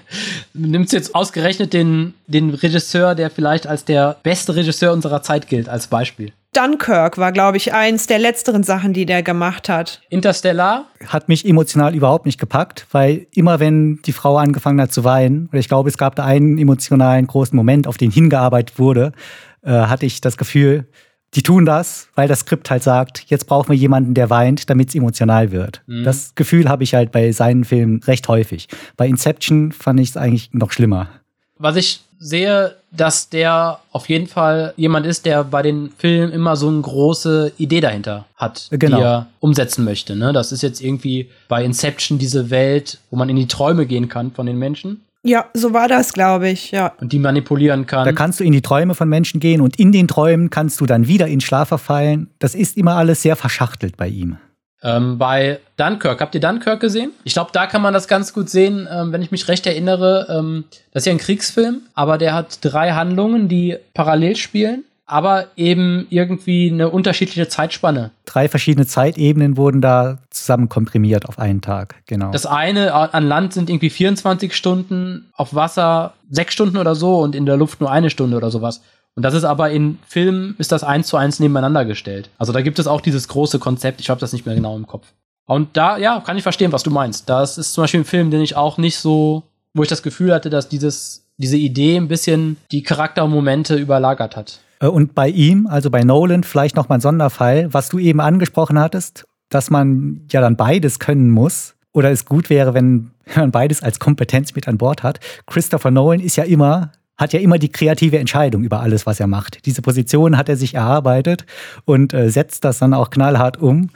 Du nimmst jetzt ausgerechnet den, den Regisseur, der vielleicht als der beste Regisseur unserer Zeit gilt, als Beispiel. Dunkirk war, glaube ich, eins der letzteren Sachen, die der gemacht hat. Interstellar, Hat mich emotional überhaupt nicht gepackt, weil immer wenn die Frau angefangen hat zu weinen, oder ich glaube, es gab da einen emotionalen großen Moment, auf den hingearbeitet wurde, äh, hatte ich das Gefühl, die tun das, weil das Skript halt sagt, jetzt brauchen wir jemanden, der weint, damit es emotional wird. Das Gefühl habe ich halt bei seinen Filmen recht häufig. Bei Inception fand ich es eigentlich noch schlimmer. was ich sehe, dass der auf jeden Fall jemand ist, der bei den Filmen immer so eine große Idee dahinter hat, Genau. die er umsetzen möchte. Ne? Das ist jetzt irgendwie bei Inception diese Welt, wo man in die Träume gehen kann von den Menschen Ja, so war das, glaube ich, ja. und die manipulieren kann. Da kannst du in die Träume von Menschen gehen und in den Träumen kannst du dann wieder in Schlaf verfallen. Das ist immer alles sehr verschachtelt bei ihm. Ähm, bei Dunkirk, habt ihr Dunkirk gesehen? Ich glaube, da kann man das ganz gut sehen, ähm, wenn ich mich recht erinnere. Ähm, das ist ja ein Kriegsfilm, aber der hat drei Handlungen, die parallel spielen, aber eben irgendwie eine unterschiedliche Zeitspanne. Drei verschiedene Zeitebenen wurden da zusammen komprimiert auf einen Tag, genau. Das eine an Land sind irgendwie 24 Stunden, auf Wasser sechs Stunden oder so und in der Luft nur eine Stunde oder sowas. Und das ist aber in Filmen ist das eins zu eins nebeneinander gestellt. Also da gibt es auch dieses große Konzept. Ich habe das nicht mehr genau im Kopf. Und da, ja, kann ich verstehen, was du meinst. Das ist zum Beispiel ein Film, den ich auch nicht so, wo ich das Gefühl hatte, dass dieses, diese Idee ein bisschen die Charaktermomente überlagert hat. Äh, Und bei ihm, also bei Nolan, vielleicht noch mal ein Sonderfall, was du eben angesprochen hattest, dass man ja dann beides können muss. Oder es gut wäre, wenn man beides als Kompetenz mit an Bord hat. Christopher Nolan ist ja immer, hat ja immer die kreative Entscheidung über alles, was er macht. Diese Position hat er sich erarbeitet und äh, setzt das dann auch knallhart um.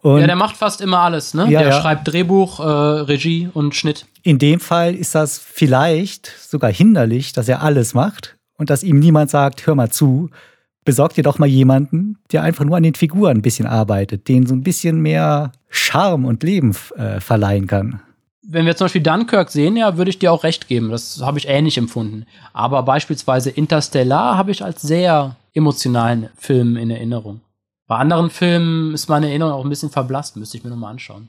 Und ja, der macht fast immer alles, ne? Ja, der ja. schreibt Drehbuch, äh, Regie und Schnitt. in dem Fall ist das vielleicht sogar hinderlich, dass er alles macht und dass ihm niemand sagt, hör mal zu, besorg dir doch mal jemanden, der einfach nur an den Figuren ein bisschen arbeitet, denen so ein bisschen mehr Charme und Leben äh, verleihen kann. Wenn wir zum Beispiel Dunkirk sehen, ja, würde ich dir auch recht geben. Das habe ich ähnlich empfunden. Aber beispielsweise Interstellar habe ich als sehr emotionalen Film in Erinnerung. Bei anderen Filmen ist meine Erinnerung auch ein bisschen verblasst, müsste ich mir nochmal anschauen.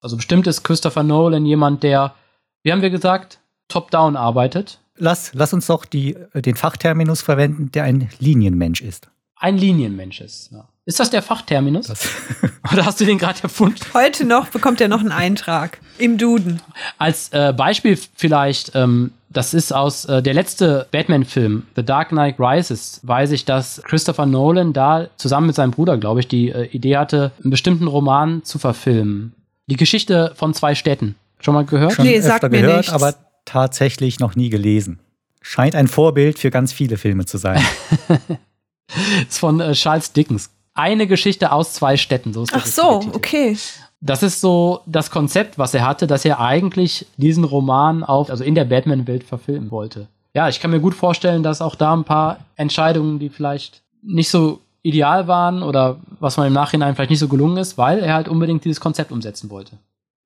Also bestimmt ist Christopher Nolan jemand, der, wie haben wir gesagt, top-down arbeitet. Lass, lass uns doch die, den Fachterminus verwenden, der ein Linienmensch ist. Ein Linienmensch ist. Ja. Ist das der Fachterminus? Das, Oder hast du den gerade erfunden? Heute noch bekommt er noch einen Eintrag im Duden. Als äh, Beispiel vielleicht, ähm, das ist aus äh, der letzte Batman-Film, The Dark Knight Rises, weiß ich, dass Christopher Nolan da zusammen mit seinem Bruder, glaube ich, die äh, Idee hatte, einen bestimmten Roman zu verfilmen. Die Geschichte von zwei Städten. Schon mal gehört? schon Nee, öfter sagt mir gehört, nichts. aber tatsächlich noch nie gelesen. Scheint ein Vorbild für ganz viele Filme zu sein. ist von äh, Charles Dickens. Eine Geschichte aus zwei Städten. So ist der Ach so, okay. Das ist so das Konzept, was er hatte, dass er eigentlich diesen Roman auf, also in der Batman-Welt verfilmen wollte. Ja, ich kann mir gut vorstellen, dass auch da ein paar Entscheidungen, die vielleicht nicht so ideal waren oder was man im Nachhinein vielleicht nicht so gelungen ist, weil er halt unbedingt dieses Konzept umsetzen wollte.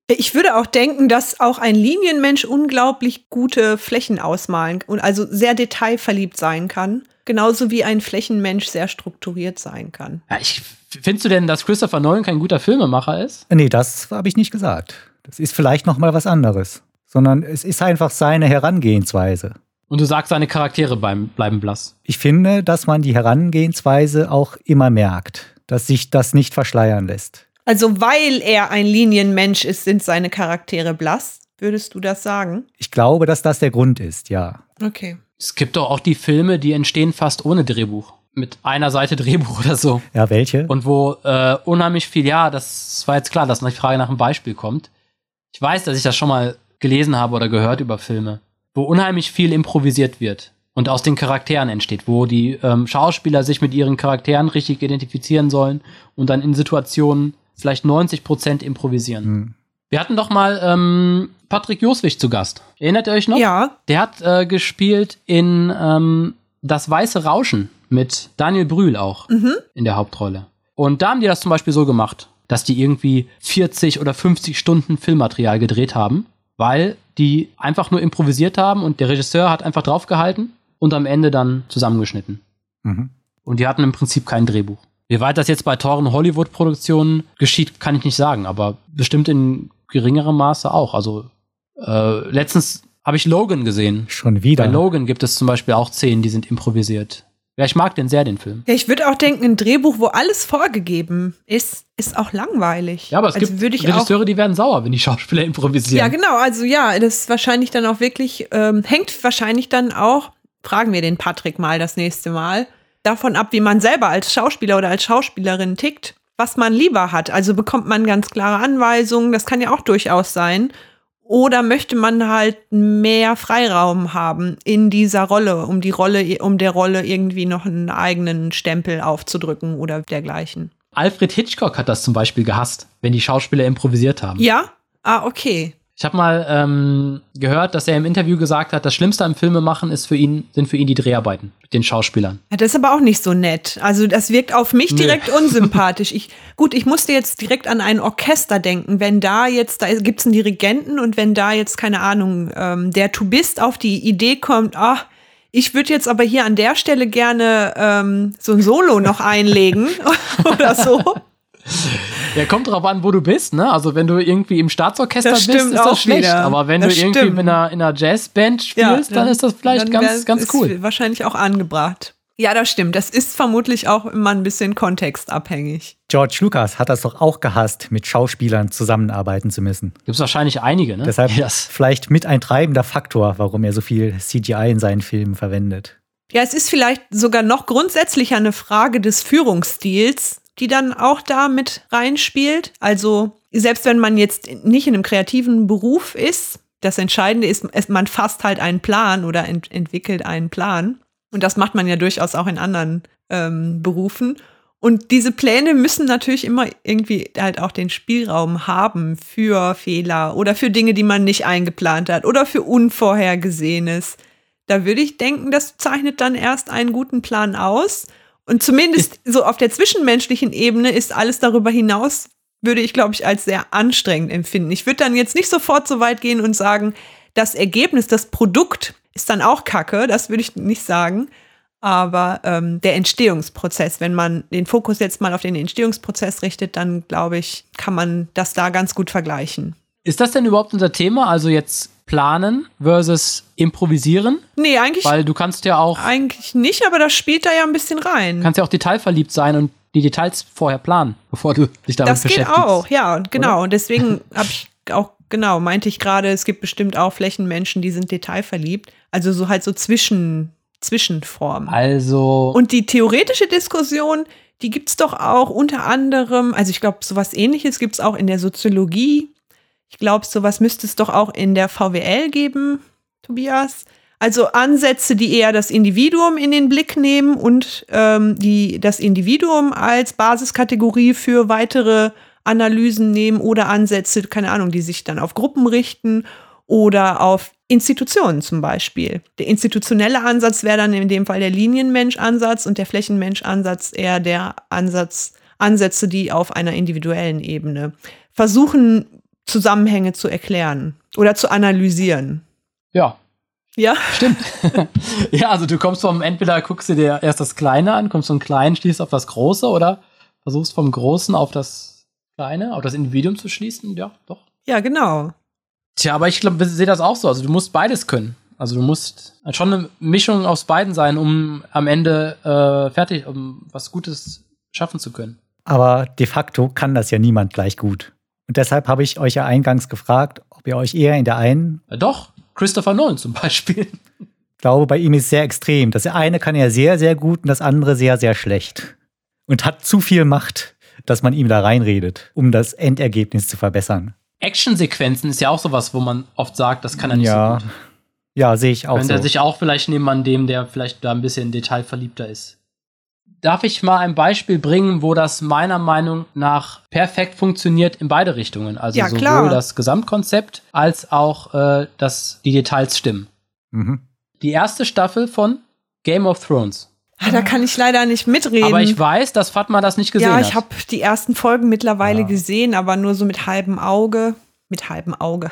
Ich würde auch denken, dass auch ein Linienmensch unglaublich gute Flächen ausmalen und also sehr detailverliebt sein kann. Genauso wie ein Flächenmensch sehr strukturiert sein kann. Ja, ich, findest du denn, dass Christopher Nolan kein guter Filmemacher ist? nee, das habe ich nicht gesagt. Das ist vielleicht noch mal was anderes. Sondern es ist einfach seine Herangehensweise. Und du sagst, seine Charaktere bleiben, bleiben blass. Ich finde, dass man die Herangehensweise auch immer merkt, dass sich das nicht verschleiern lässt. Also weil er ein Linienmensch ist, sind seine Charaktere blass. Würdest du das sagen? Ich glaube, dass das der Grund ist, ja. Okay. Es gibt doch auch die Filme, die entstehen fast ohne Drehbuch. Mit einer Seite Drehbuch oder so. Ja, welche? Und wo äh, unheimlich viel, ja, das war jetzt klar, dass die Frage nach einem Beispiel kommt. Ich weiß, dass ich das schon mal gelesen habe oder gehört über Filme, wo unheimlich viel improvisiert wird und aus den Charakteren entsteht, wo die ähm, Schauspieler sich mit ihren Charakteren richtig identifizieren sollen und dann in Situationen vielleicht 90 Prozent improvisieren. Hm. Wir hatten doch mal ähm, Patrick Joswig zu Gast. Erinnert ihr euch noch? Ja, Der hat äh, gespielt in ähm, Das Weiße Rauschen mit Daniel Brühl auch in der Hauptrolle. Und da haben die das zum Beispiel so gemacht, dass die irgendwie 40 oder 50 Stunden Filmmaterial gedreht haben, weil die einfach nur improvisiert haben und der Regisseur hat einfach draufgehalten und am Ende dann zusammengeschnitten. Mhm. Und die hatten im Prinzip kein Drehbuch. Wie weit das jetzt bei teuren Hollywood-Produktionen geschieht, kann ich nicht sagen, aber bestimmt in geringerem Maße auch. Also äh, letztens habe ich Logan gesehen. Schon Bei wieder. Logan gibt es zum Beispiel auch Szenen, die sind improvisiert. Ja, ich mag den sehr, den Film. Ja, ich würde auch denken, ein Drehbuch, wo alles vorgegeben ist, ist auch langweilig. Ja, aber es also gibt Regisseure, die werden sauer, wenn die Schauspieler improvisieren. Ja, genau. Also ja, das ist wahrscheinlich dann auch wirklich, ähm, hängt wahrscheinlich dann auch, fragen wir den Patrick mal das nächste Mal, davon ab, wie man selber als Schauspieler oder als Schauspielerin tickt, was man lieber hat. Also bekommt man ganz klare Anweisungen, das kann ja auch durchaus sein. Oder möchte man halt mehr Freiraum haben in dieser Rolle, um die Rolle, um der Rolle irgendwie noch einen eigenen Stempel aufzudrücken oder dergleichen. Alfred Hitchcock hat das zum Beispiel gehasst, wenn die Schauspieler improvisiert haben. Ja? Ah, okay. Ich habe mal ähm, gehört, dass er im Interview gesagt hat, das Schlimmste am Filmemachen ist für ihn, sind für ihn die Dreharbeiten mit den Schauspielern. Ja, das ist aber auch nicht so nett. Also das wirkt auf mich Nee. direkt unsympathisch. Ich, gut, ich musste jetzt direkt an ein Orchester denken. Wenn da jetzt, da gibt's einen Dirigenten und wenn da jetzt, keine Ahnung, ähm, der Tubist auf die Idee kommt, ach, ich würde jetzt aber hier an der Stelle gerne ähm, so ein Solo noch einlegen oder so. Ja, kommt drauf an, wo du bist, ne? Also wenn du irgendwie im Staatsorchester Das bist, ist das schlecht. wieder. Aber wenn Das du irgendwie stimmt. in einer, in einer Jazzband spielst, dann ist das vielleicht dann ganz, wär- ganz ist cool. Wahrscheinlich auch angebracht. Ja, das stimmt. Das ist vermutlich auch immer ein bisschen kontextabhängig. George Lucas hat das doch auch gehasst, mit Schauspielern zusammenarbeiten zu müssen. Gibt es wahrscheinlich einige, ne? Deshalb das vielleicht mit ein treibender Faktor, warum er so viel CGI in seinen Filmen verwendet. Ja, es ist vielleicht sogar noch grundsätzlicher eine Frage des Führungsstils, die dann auch da mit reinspielt. Also selbst wenn man jetzt nicht in einem kreativen Beruf ist, das Entscheidende ist, man fasst halt einen Plan oder ent entwickelt einen Plan. Und das macht man ja durchaus auch in anderen ähm, Berufen. Und diese Pläne müssen natürlich immer irgendwie halt auch den Spielraum haben für Fehler oder für Dinge, die man nicht eingeplant hat oder für Unvorhergesehenes. Da würde ich denken, das zeichnet dann erst einen guten Plan aus. Und zumindest so auf der zwischenmenschlichen Ebene ist alles darüber hinaus, würde ich, glaube ich, als sehr anstrengend empfinden. Ich würde dann jetzt nicht sofort so weit gehen und sagen, das Ergebnis, das Produkt ist dann auch Kacke, das würde ich nicht sagen. Aber ähm, der Entstehungsprozess, wenn man den Fokus jetzt mal auf den Entstehungsprozess richtet, dann glaube ich, kann man das da ganz gut vergleichen. Ist das denn überhaupt unser Thema? Also jetzt planen versus improvisieren? Nee, eigentlich, Weil du kannst ja auch, eigentlich nicht, aber das spielt da ja ein bisschen rein. kannst ja auch detailverliebt sein und die Details vorher planen, bevor du dich damit Das geht beschäftigst. auch, ja, und genau. Und deswegen habe ich auch, genau, meinte ich gerade, es gibt bestimmt auch Flächenmenschen, die sind detailverliebt. Also so halt so zwischen, Zwischenformen. Also, Und die theoretische Diskussion, die gibt's doch auch unter anderem, also ich glaube, sowas ähnliches gibt's auch in der Soziologie. Ich glaube, sowas müsste es doch auch in der VWL geben, Tobias. Also Ansätze, die eher das Individuum in den Blick nehmen und ähm, die das Individuum als Basiskategorie für weitere Analysen nehmen oder Ansätze, keine Ahnung, die sich dann auf Gruppen richten oder auf Institutionen zum Beispiel. Der institutionelle Ansatz wäre dann in dem Fall der Linienmensch-Ansatz und der Flächenmensch-Ansatz eher der Ansatz, Ansätze, die auf einer individuellen Ebene versuchen, Zusammenhänge zu erklären oder zu analysieren. ja, Ja, stimmt. ja, also du kommst vom, entweder guckst du dir erst das Kleine an, kommst vom Kleinen, schließt auf das Große oder versuchst vom Großen auf das Kleine, auf das Individuum zu schließen. Ja, doch. ja, genau. Tja, aber ich glaube, ich sehe das auch so. Also du musst beides können. Also du musst schon eine Mischung aus beiden sein, um am Ende äh, fertig, um was Gutes schaffen zu können. Aber de facto kann das ja niemand gleich gut. Und deshalb habe ich euch ja eingangs gefragt, ob ihr euch eher in der einen, Äh, doch, Christopher Nolan zum Beispiel. ich glaube, bei ihm ist es sehr extrem. Das eine kann er sehr, sehr gut und das andere sehr, sehr schlecht. Und hat zu viel Macht, dass man ihm da reinredet, um das Endergebnis zu verbessern. Actionsequenzen ist ja auch sowas, wo man oft sagt, das kann er nicht ja. so gut. Ja, sehe ich auch Könnte so. er sich auch vielleicht nehmen an dem, der vielleicht da ein bisschen detailverliebter ist. Darf ich mal ein Beispiel bringen, wo das meiner Meinung nach perfekt funktioniert in beide Richtungen? Also Ja, sowohl klar. das Gesamtkonzept als auch äh, dass die Details stimmen. mhm. Die erste Staffel von Game of Thrones. Ah, da kann ich leider nicht mitreden. Aber ich weiß, dass Fatma das nicht gesehen ja, hat. ich habe die ersten Folgen mittlerweile Ja. gesehen, aber nur so mit halbem Auge. Mit halbem Auge.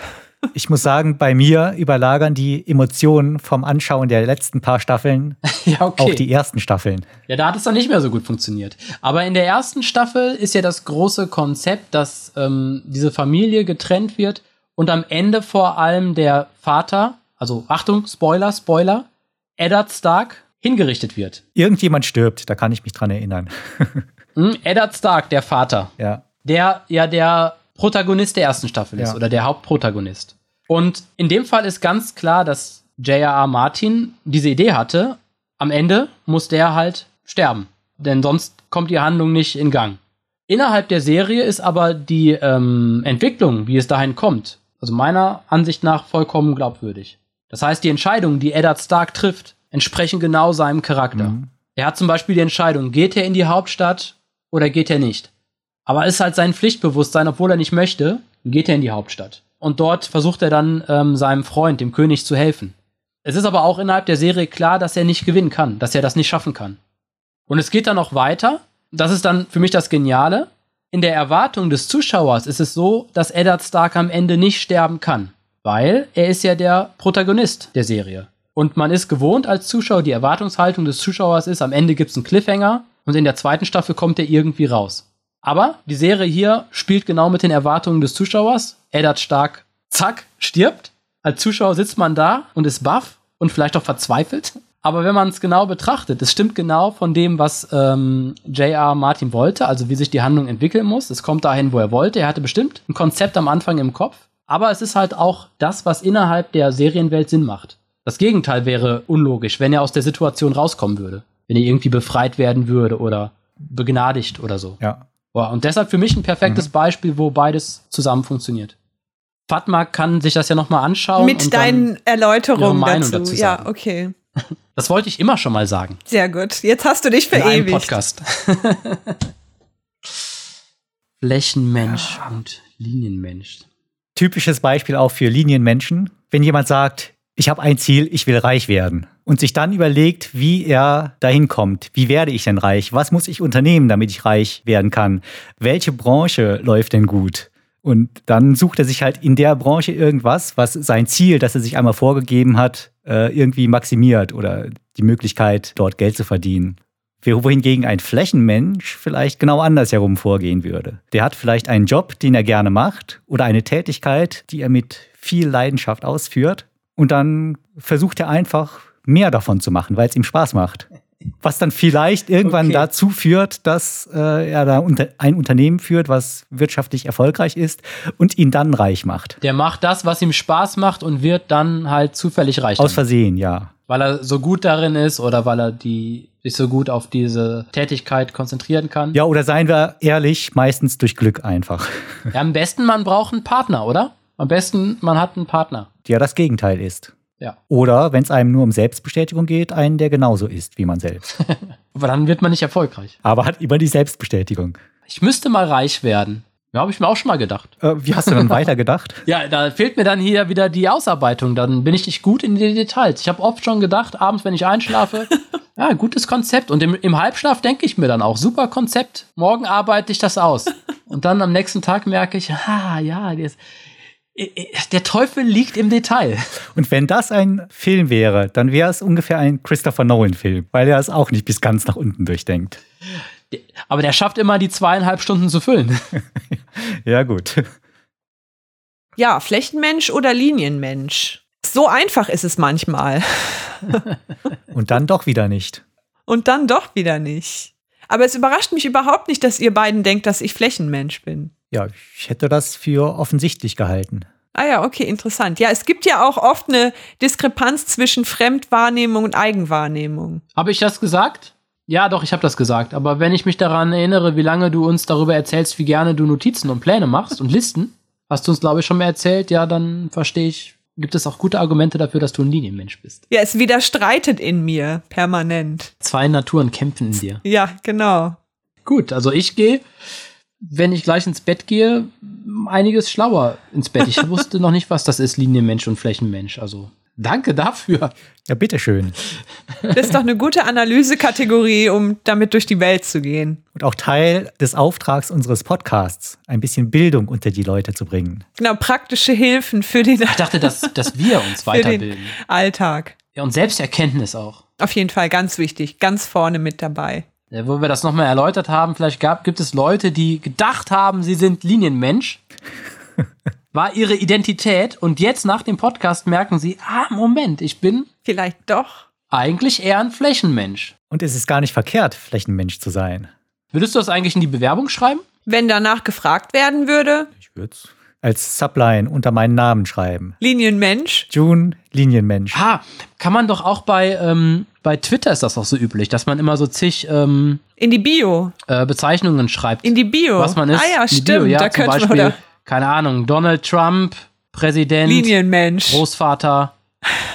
Ich muss sagen, bei mir überlagern die Emotionen vom Anschauen der letzten paar Staffeln ja, okay. auch die ersten Staffeln. Ja, da hat es dann nicht mehr so gut funktioniert. Aber in der ersten Staffel ist ja das große Konzept, dass ähm, diese Familie getrennt wird und am Ende vor allem der Vater, also Achtung, Spoiler, Spoiler, Eddard Stark hingerichtet wird. Irgendjemand stirbt, da kann ich mich dran erinnern. Hm? Eddard Stark, der Vater, Ja. der ja der Protagonist der ersten Staffel ist Ja. oder der Hauptprotagonist. Und in dem Fall ist ganz klar, dass J.R.R. Martin diese Idee hatte, am Ende muss der halt sterben. Denn sonst kommt die Handlung nicht in Gang. Innerhalb der Serie ist aber die ähm, Entwicklung, wie es dahin kommt, also meiner Ansicht nach vollkommen glaubwürdig. Das heißt, die Entscheidungen, die Eddard Stark trifft, entsprechen genau seinem Charakter. Mhm. Er hat zum Beispiel die Entscheidung, geht er in die Hauptstadt oder geht er nicht. Aber ist halt sein Pflichtbewusstsein, obwohl er nicht möchte, geht er in die Hauptstadt. Und dort versucht er dann ähm, seinem Freund, dem König, zu helfen. Es ist aber auch innerhalb der Serie klar, dass er nicht gewinnen kann, dass er das nicht schaffen kann. Und es geht dann noch weiter. Das ist dann für mich das Geniale. In der Erwartung des Zuschauers ist es so, dass Eddard Stark am Ende nicht sterben kann. Weil er ist ja der Protagonist der Serie. Und man ist gewohnt als Zuschauer, die Erwartungshaltung des Zuschauers ist, am Ende gibt es einen Cliffhanger und in der zweiten Staffel kommt er irgendwie raus. Aber die Serie hier spielt genau mit den Erwartungen des Zuschauers. Eddard Stark, zack, stirbt. Als Zuschauer sitzt man da und ist baff und vielleicht auch verzweifelt. Aber wenn man es genau betrachtet, es stimmt genau von dem, was ähm, J.R. Martin wollte, also wie sich die Handlung entwickeln muss. Es kommt dahin, wo er wollte. Er hatte bestimmt ein Konzept am Anfang im Kopf. Aber es ist halt auch das, was innerhalb der Serienwelt Sinn macht. Das Gegenteil wäre unlogisch, wenn er aus der Situation rauskommen würde. Wenn er irgendwie befreit werden würde oder begnadigt oder so. Ja. Boah, und deshalb für mich ein perfektes Mhm. Beispiel, wo beides zusammen funktioniert. Fatma kann sich das ja nochmal anschauen. Mit und dann- deinen ihre Erläuterungen Meinung dazu. dazu Ja, okay. Das wollte ich immer schon mal sagen. Sehr gut. Jetzt hast du dich In einem verewigt. Podcast. Flächenmensch und Linienmensch. Typisches Beispiel auch für Linienmenschen. Wenn jemand sagt, ich habe ein Ziel, ich will reich werden. Und sich dann überlegt, wie er dahin kommt. Wie werde ich denn reich? Was muss ich unternehmen, damit ich reich werden kann? Welche Branche läuft denn gut? Und dann sucht er sich halt in der Branche irgendwas, was sein Ziel, das er sich einmal vorgegeben hat, äh, irgendwie maximiert oder die Möglichkeit, dort Geld zu verdienen. Wohingegen ein Flächenmensch vielleicht genau andersherum vorgehen würde. Der hat vielleicht einen Job, den er gerne macht oder eine Tätigkeit, die er mit viel Leidenschaft ausführt. Und dann versucht er einfach mehr davon zu machen, weil es ihm Spaß macht. Was dann vielleicht irgendwann Okay. dazu führt, dass äh, er da unter ein Unternehmen führt, was wirtschaftlich erfolgreich ist und ihn dann reich macht. Der macht das, was ihm Spaß macht und wird dann halt zufällig reich. Aus. Versehen, ja. weil er so gut darin ist oder weil er die sich so gut auf diese Tätigkeit konzentrieren kann. Ja, oder seien wir ehrlich, meistens durch Glück einfach. Ja, am besten man braucht einen Partner, oder? Am besten man hat einen Partner. Der das Gegenteil ist. Ja. Oder, wenn es einem nur um Selbstbestätigung geht, einen, der genauso ist wie man selbst. Aber dann wird man nicht erfolgreich. Aber hat immer die Selbstbestätigung. Ich müsste mal reich werden. Ja, habe ich mir auch schon mal gedacht. Äh, wie hast du dann weitergedacht? Ja, da fehlt mir dann hier wieder die Ausarbeitung. Dann bin ich nicht gut in die Details. Ich habe oft schon gedacht, abends, wenn ich einschlafe, ja, gutes Konzept. Und im, im Halbschlaf denke ich mir dann auch, super Konzept. Morgen arbeite ich das aus. Und dann am nächsten Tag merke ich, ah, ja, ist, der Teufel liegt im Detail. Und wenn das ein Film wäre, dann wäre es ungefähr ein Christopher Nolan-Film, weil er es auch nicht bis ganz nach unten durchdenkt. Aber der schafft immer die zweieinhalb Stunden zu füllen. Ja, gut. Ja, Flächenmensch oder Linienmensch. So einfach ist es manchmal. Und dann doch wieder nicht. Und dann doch wieder nicht. Aber es überrascht mich überhaupt nicht, dass ihr beiden denkt, dass ich Flächenmensch bin. Ja, ich hätte das für offensichtlich gehalten. Ah ja, okay, interessant. Ja, es gibt ja auch oft eine Diskrepanz zwischen Fremdwahrnehmung und Eigenwahrnehmung. Habe ich das gesagt? Ja, doch, ich habe das gesagt. Aber wenn ich mich daran erinnere, wie lange du uns darüber erzählst, wie gerne du Notizen und Pläne machst und Listen, hast du uns, glaube ich, schon mal erzählt, ja, dann verstehe ich, gibt es auch gute Argumente dafür, dass du ein Linienmensch bist. Ja, es widerstreitet in mir permanent. Zwei Naturen kämpfen in dir. Ja, genau. Gut, also ich gehe, wenn ich gleich ins Bett gehe, einiges schlauer ins Bett. Ich wusste noch nicht, was das ist, Linienmensch und Flächenmensch. Also danke dafür. Ja, bitteschön. Das ist doch eine gute Analysekategorie, um damit durch die Welt zu gehen. Und auch Teil des Auftrags unseres Podcasts, ein bisschen Bildung unter die Leute zu bringen. Genau, praktische Hilfen für den, Ich dachte, dass, dass wir uns für den weiterbilden. Alltag. Ja, und Selbsterkenntnis auch. Auf jeden Fall ganz wichtig, ganz vorne mit dabei. Ja, wo wir das nochmal erläutert haben, vielleicht gab, gibt es Leute, die gedacht haben, sie sind Linienmensch. War ihre Identität und jetzt nach dem Podcast merken sie, ah, Moment, ich bin Vielleicht doch. eigentlich eher ein Flächenmensch. Und es ist gar nicht verkehrt, Flächenmensch zu sein. Würdest du das eigentlich in die Bewerbung schreiben? Wenn danach gefragt werden würde, Ich würde es als Subline unter meinen Namen schreiben. Linienmensch, June, Linienmensch. Ah, kann man doch auch bei, ähm, bei Twitter ist das auch so üblich, dass man immer so zig ähm, in die Bio, äh, Bezeichnungen schreibt, in die Bio. was man ist. Ah ja, stimmt, Bio, ja, da zum könnte man Beispiel, oder keine Ahnung, Donald Trump, Präsident, Linienmensch. Großvater,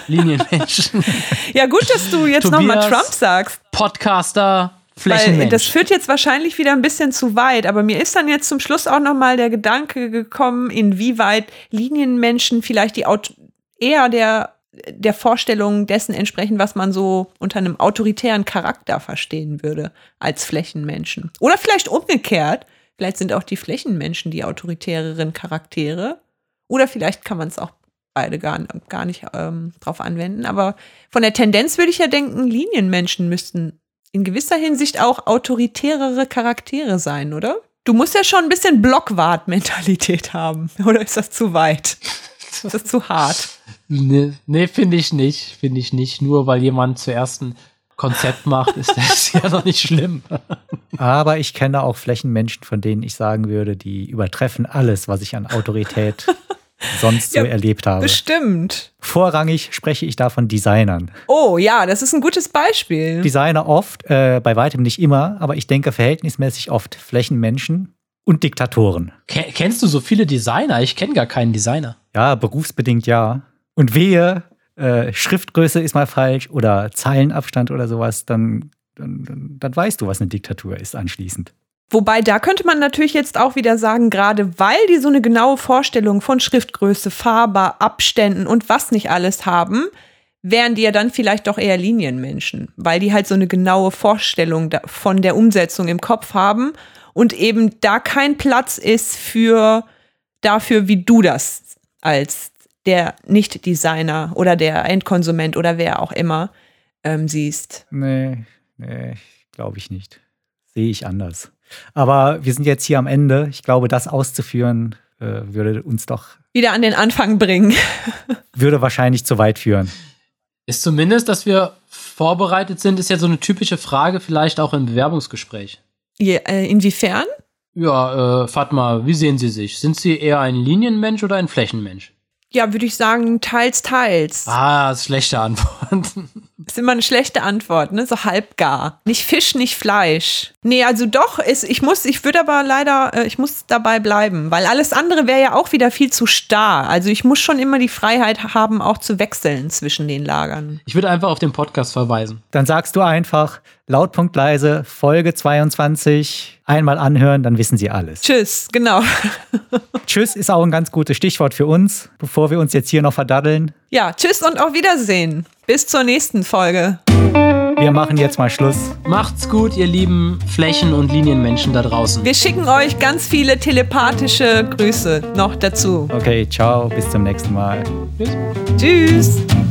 Linienmensch, Ja, gut, dass du jetzt nochmal. Trump sagst. Podcaster, Weil Flächenmensch. das führt jetzt wahrscheinlich wieder ein bisschen zu weit, aber mir ist dann jetzt zum Schluss auch nochmal der Gedanke gekommen, inwieweit Linienmenschen vielleicht die Aut eher der, der Vorstellung dessen entsprechen, was man so unter einem autoritären Charakter verstehen würde, als Flächenmenschen. Oder vielleicht umgekehrt, vielleicht sind auch die Flächenmenschen die autoritäreren Charaktere. Oder vielleicht kann man es auch beide gar, gar nicht ähm, drauf anwenden. Aber von der Tendenz würde ich ja denken, Linienmenschen müssten in gewisser Hinsicht auch autoritärere Charaktere sein, oder? Du musst ja schon ein bisschen Blockwart-Mentalität haben. Oder ist das zu weit? Ist das zu hart? Nee, nee finde ich nicht. Finde ich nicht. Nur weil jemand zuerst ein Konzept macht, ist das ja noch nicht schlimm. Aber ich kenne auch Flächenmenschen, von denen ich sagen würde, die übertreffen alles, was ich an Autorität sonst so Ja, erlebt habe. Bestimmt. Vorrangig spreche ich da von Designern. Oh ja, das ist ein gutes Beispiel. Designer oft, äh, bei weitem nicht immer, aber ich denke verhältnismäßig oft Flächenmenschen und Diktatoren. Ke- Kennst du so viele Designer? Ich kenne gar keinen Designer. Ja, berufsbedingt ja. Und wehe, äh, Schriftgröße ist mal falsch oder Zeilenabstand oder sowas, dann, dann, dann weißt du, was eine Diktatur ist anschließend. Wobei, da könnte man natürlich jetzt auch wieder sagen, gerade weil die so eine genaue Vorstellung von Schriftgröße, Farbe, Abständen und was nicht alles haben, wären die ja dann vielleicht doch eher Linienmenschen, weil die halt so eine genaue Vorstellung von der Umsetzung im Kopf haben und eben da kein Platz ist für dafür, wie du das als der Nicht-Designer oder der Endkonsument oder wer auch immer ähm, siehst. Nee, nee, glaube ich nicht. Sehe ich anders. Aber wir sind jetzt hier am Ende. Ich glaube, das auszuführen, äh, würde uns doch, Wieder an den Anfang bringen. würde wahrscheinlich zu weit führen. Ist zumindest, dass wir vorbereitet sind, ist ja so eine typische Frage, vielleicht auch im Bewerbungsgespräch. Je, äh, inwiefern? Ja, äh, Fatma, wie sehen Sie sich? Sind Sie eher ein Linienmensch oder ein Flächenmensch? Ja, würde ich sagen, teils, teils. Ah, ist schlechte Antwort. Ist immer eine schlechte Antwort, ne? So halbgar. Nicht Fisch, nicht Fleisch. Nee, also doch, ist, ich muss, ich würde aber leider, äh, ich muss dabei bleiben, weil alles andere wäre ja auch wieder viel zu starr. Also ich muss schon immer die Freiheit haben, auch zu wechseln zwischen den Lagern. Ich würde einfach auf den Podcast verweisen. Dann sagst du einfach laut leise Folge 22 einmal anhören, dann wissen sie alles. Tschüss, genau. Tschüss ist auch ein ganz gutes Stichwort für uns, bevor wir uns jetzt hier noch verdaddeln. Ja, tschüss und auf Wiedersehen. Bis zur nächsten Folge. Wir machen jetzt mal Schluss. Macht's gut, ihr lieben Flächen- und Linienmenschen da draußen. Wir schicken euch ganz viele telepathische Grüße noch dazu. Okay, ciao, bis zum nächsten Mal. Tschüss. Tschüss.